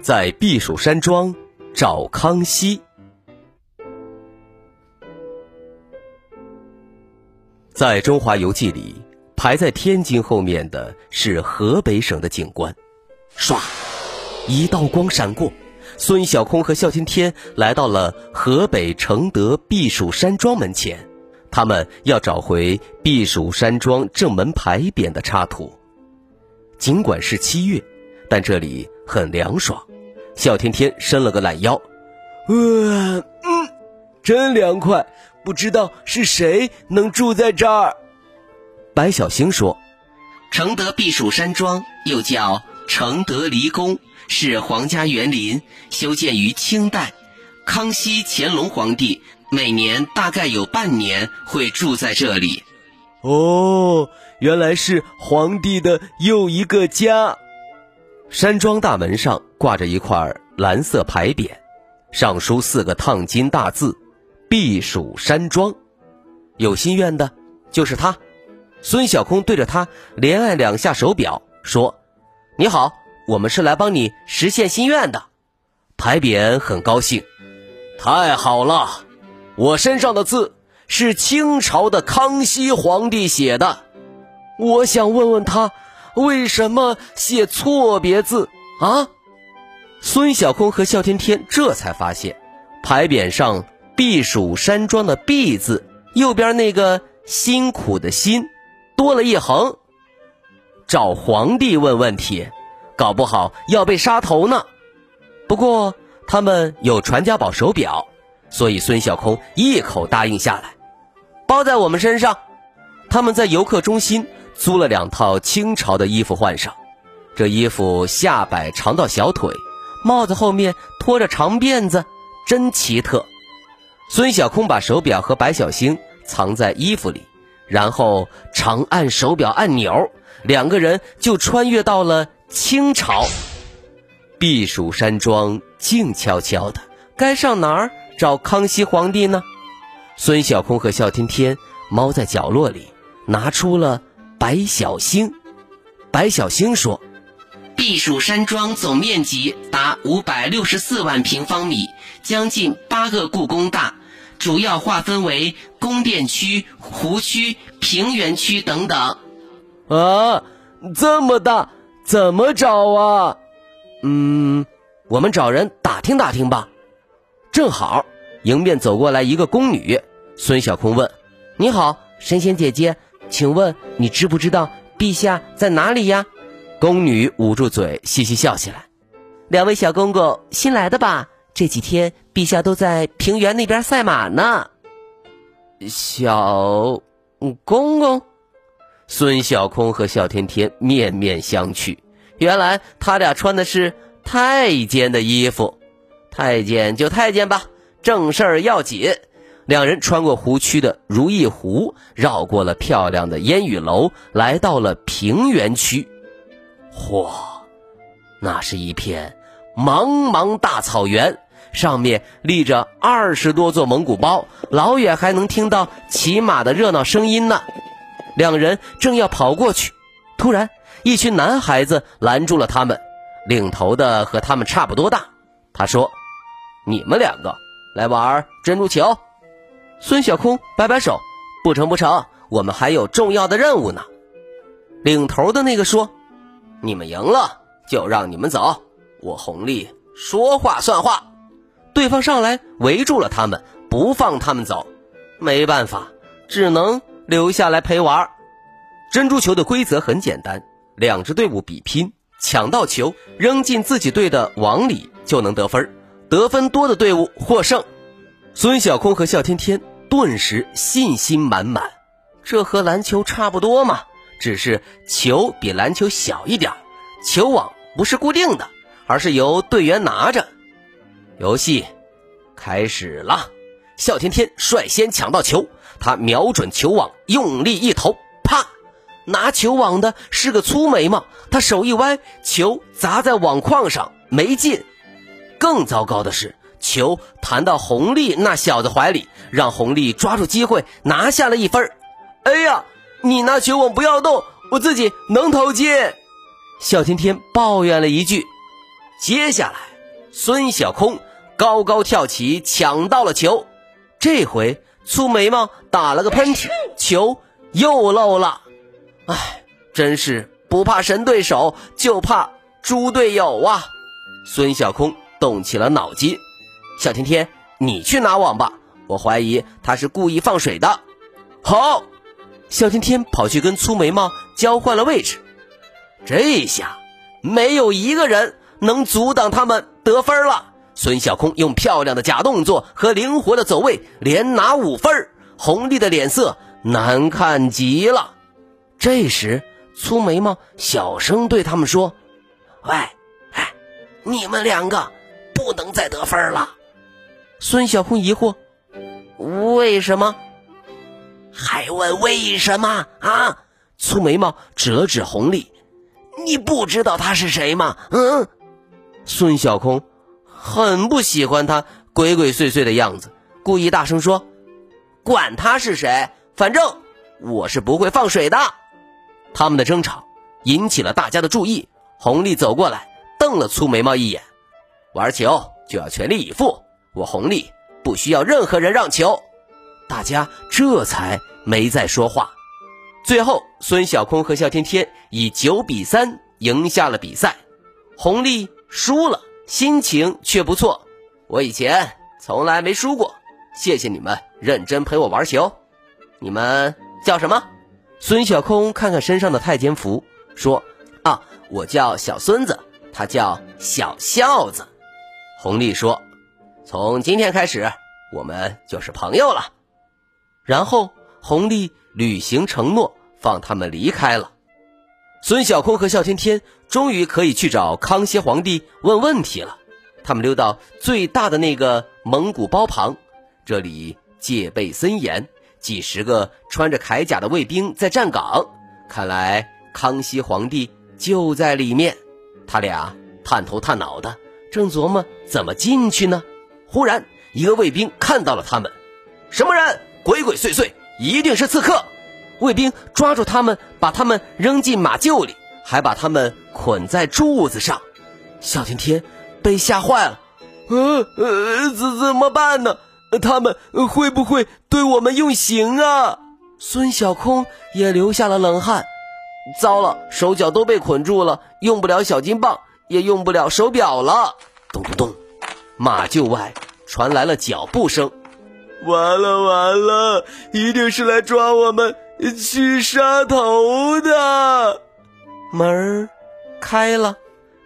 在避暑山庄找康熙。在《中华游记》里，排在天津后面的是河北省的景观。唰，一道光闪过，孙小空和哮天天来到了河北承德避暑山庄门前。他们要找回避暑山庄正门牌匾的插图。尽管是七月，但这里很凉爽。笑天天伸了个懒腰，呃，嗯，真凉快。不知道是谁能住在这儿。白小星说：“承德避暑山庄又叫承德离宫，是皇家园林，修建于清代。康熙、乾隆皇帝每年大概有半年会住在这里。”哦，原来是皇帝的又一个家。山庄大门上挂着一块蓝色牌匾，上书四个烫金大字：“避暑山庄。”有心愿的，就是他。孙小空对着他连按两下手表，说：“你好，我们是来帮你实现心愿的。”牌匾很高兴：“太好了，我身上的字是清朝的康熙皇帝写的，我想问问他。”为什么写错别字啊？孙小空和笑天天这才发现，牌匾上“避暑山庄”的“避”字右边那个辛苦的“辛”多了一横。找皇帝问问题，搞不好要被杀头呢。不过他们有传家宝手表，所以孙小空一口答应下来，包在我们身上。他们在游客中心。租了两套清朝的衣服换上，这衣服下摆长到小腿，帽子后面拖着长辫子，真奇特。孙小空把手表和白小星藏在衣服里，然后长按手表按钮，两个人就穿越到了清朝。避暑山庄静悄悄的，该上哪儿找康熙皇帝呢？孙小空和笑天天猫在角落里，拿出了。白小星，白小星说：“避暑山庄总面积达五百六十四万平方米，将近八个故宫大，主要划分为宫殿区、湖区、平原区等等。”啊，这么大，怎么找啊？嗯，我们找人打听打听吧。正好，迎面走过来一个宫女。孙小空问：“你好，神仙姐姐。”请问你知不知道陛下在哪里呀？宫女捂住嘴，嘻嘻笑起来。两位小公公新来的吧？这几天陛下都在平原那边赛马呢。小公公，孙小空和小天天面面相觑。原来他俩穿的是太监的衣服。太监就太监吧，正事儿要紧。两人穿过湖区的如意湖，绕过了漂亮的烟雨楼，来到了平原区。嚯，那是一片茫茫大草原，上面立着二十多座蒙古包，老远还能听到骑马的热闹声音呢。两人正要跑过去，突然一群男孩子拦住了他们，领头的和他们差不多大。他说：“你们两个来玩珍珠球。”孙小空摆摆手：“不成不成，我们还有重要的任务呢。”领头的那个说：“你们赢了就让你们走，我红利说话算话。”对方上来围住了他们，不放他们走。没办法，只能留下来陪玩。珍珠球的规则很简单：两支队伍比拼，抢到球扔进自己队的网里就能得分，得分多的队伍获胜。孙小空和笑天天。顿时信心满满，这和篮球差不多嘛，只是球比篮球小一点，球网不是固定的，而是由队员拿着。游戏开始了，笑天天率先抢到球，他瞄准球网，用力一投，啪！拿球网的是个粗眉毛，他手一歪，球砸在网框上没进。更糟糕的是，球弹到红利那小子怀里，让红利抓住机会拿下了一分。哎呀，你拿球我不要动，我自己能投进。小天天抱怨了一句。接下来，孙小空高高跳起，抢到了球。这回粗眉毛打了个喷嚏，球又漏了。唉，真是不怕神对手，就怕猪队友啊！孙小空动起了脑筋。小天天，你去拿网吧，我怀疑他是故意放水的。好，小天天跑去跟粗眉毛交换了位置。这下没有一个人能阻挡他们得分了。孙小空用漂亮的假动作和灵活的走位连拿五分，红丽的脸色难看极了。这时，粗眉毛小声对他们说：“喂，哎，你们两个不能再得分了。”孙小空疑惑：“为什么？还问为什么啊？”粗眉毛指了指红丽：“你不知道他是谁吗？”嗯，孙小空很不喜欢他鬼鬼祟祟的样子，故意大声说：“管他是谁，反正我是不会放水的。”他们的争吵引起了大家的注意。红丽走过来，瞪了粗眉毛一眼：“玩球就要全力以赴，我红利不需要任何人让球。”大家这才没再说话。最后，孙小空和肖天天以九比三赢下了比赛。红利输了，心情却不错。我以前从来没输过，谢谢你们认真陪我玩球。你们叫什么？孙小空看看身上的太监服，说：“啊，我叫小孙子，他叫小孝子。”红利说：“从今天开始，我们就是朋友了。”然后红丽履行承诺，放他们离开了。孙小空和笑天天终于可以去找康熙皇帝问问题了。他们溜到最大的那个蒙古包旁，这里戒备森严。几十个穿着铠甲的卫兵在站岗，看来康熙皇帝就在里面。他俩探头探脑的，正琢磨怎么进去呢。忽然，一个卫兵看到了他们，什么人？鬼鬼祟祟，一定是刺客！卫兵抓住他们，把他们扔进马厩里，还把他们捆在柱子上。小天天被吓坏了，呃呃，怎怎么办呢？他们会不会对我们用刑啊？孙小空也流下了冷汗。糟了，手脚都被捆住了，用不了小金棒，也用不了手表了。咚咚咚，马厩外传来了脚步声。完了完了，一定是来抓我们去杀头的。门儿开了，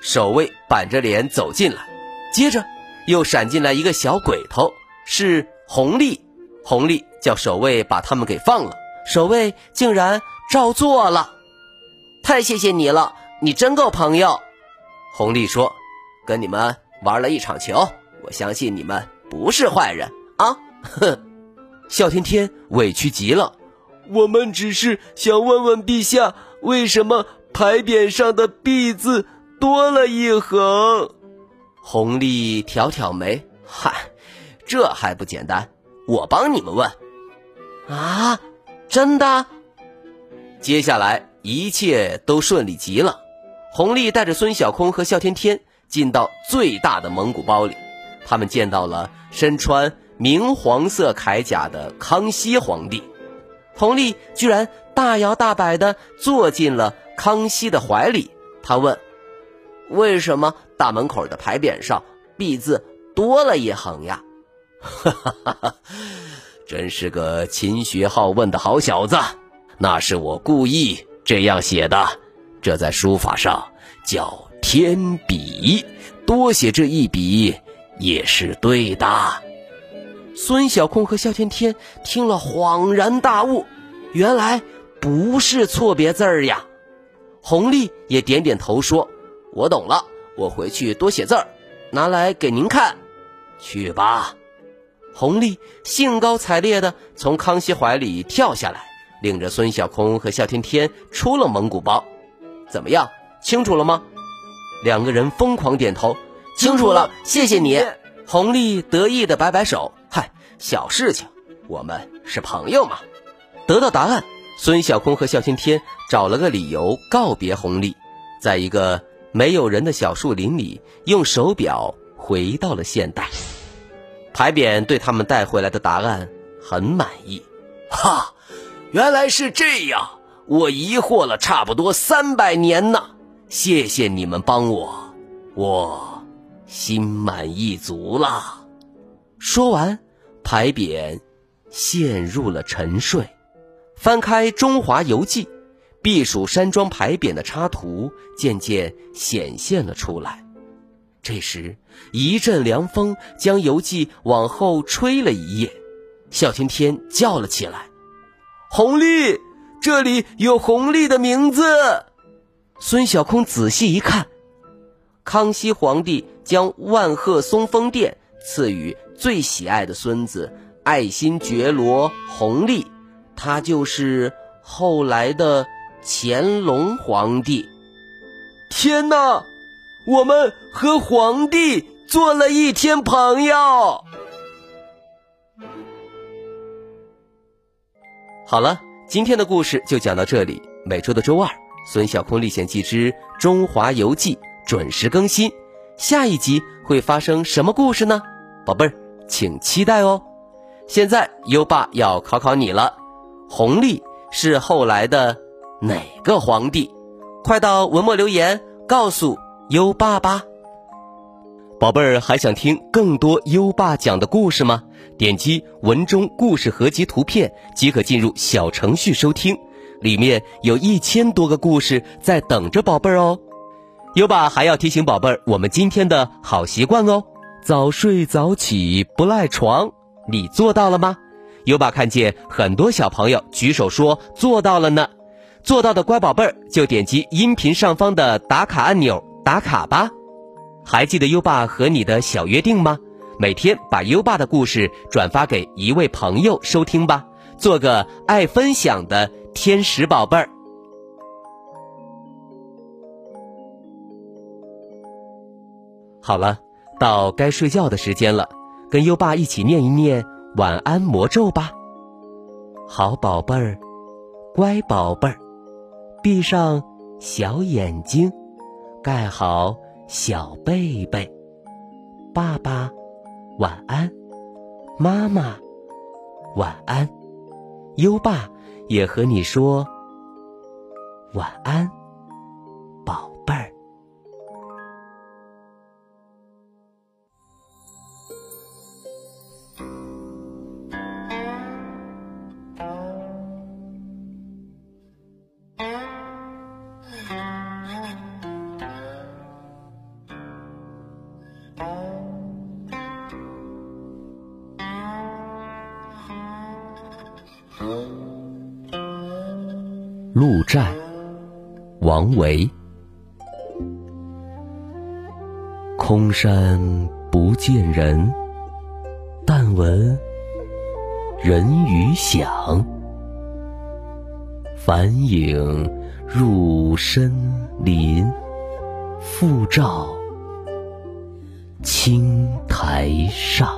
守卫板着脸走进来，接着又闪进来一个小鬼头。是红丽，红丽叫守卫把他们给放了，守卫竟然照做了，太谢谢你了，你真够朋友。红丽说：“跟你们玩了一场球，我相信你们不是坏人啊。”哼，笑天天委屈极了，我们只是想问问陛下，为什么牌匾上的“陛”字多了一横？红丽挑挑眉，嗨。这还不简单，我帮你们问。啊，真的？接下来一切都顺利极了。红丽带着孙小空和笑天天进到最大的蒙古包里，他们见到了身穿明黄色铠甲的康熙皇帝。红丽居然大摇大摆的坐进了康熙的怀里。他问：“为什么大门口的牌匾上‘必’字多了一横呀？”哈哈哈哈真是个勤学好问的好小子，那是我故意这样写的。这在书法上叫天笔，多写这一笔也是对的。孙小空和肖天天听了恍然大悟，原来不是错别字儿呀。红丽也点点头说：“我懂了，我回去多写字儿，拿来给您看。去吧。红丽兴高采烈地从康熙怀里跳下来，领着孙小空和笑天天出了蒙古包。怎么样，清楚了吗？两个人疯狂点头，清楚了，谢谢你。红丽得意的摆摆手，嗨，小事情，我们是朋友嘛。得到答案，孙小空和向天天找了个理由告别红丽，在一个没有人的小树林里，用手表回到了现代。牌匾对他们带回来的答案很满意，哈，原来是这样，我疑惑了差不多三百年呢。谢谢你们帮我，我心满意足了。说完，牌匾陷入了沉睡。翻开《中华游记》，避暑山庄牌匾的插图渐渐显现了出来。这时，一阵凉风将游记往后吹了一夜，笑天天叫了起来：“红丽，这里有红丽的名字。”孙小空仔细一看，康熙皇帝将万壑松风殿赐予最喜爱的孙子爱新觉罗弘历，他就是后来的乾隆皇帝。天哪！我们和皇帝做了一天朋友。好了，今天的故事就讲到这里。每周的周二，《孙小空历险记之中华游记》准时更新。下一集会发生什么故事呢？宝贝儿，请期待哦。现在优爸要考考你了：弘历是后来的哪个皇帝？快到文末留言告诉。优爸吧，宝贝儿，还想听更多优爸讲的故事吗？点击文中故事合集图片即可进入小程序收听，里面有一千多个故事在等着宝贝儿哦。优爸还要提醒宝贝儿，我们今天的好习惯哦，早睡早起不赖床，你做到了吗？优爸看见很多小朋友举手说做到了呢，做到的乖宝贝儿就点击音频上方的打卡按钮。打卡吧，还记得优爸和你的小约定吗？每天把优爸的故事转发给一位朋友收听吧，做个爱分享的天使宝贝儿。好了，到该睡觉的时间了，跟优爸一起念一念晚安魔咒吧。好宝贝儿，乖宝贝儿，闭上小眼睛。盖好小被被，爸爸晚安，妈妈晚安，优爸也和你说晚安。鹿寨，王维。空山不见人，但闻人语响。返影入深林，复照青苔上。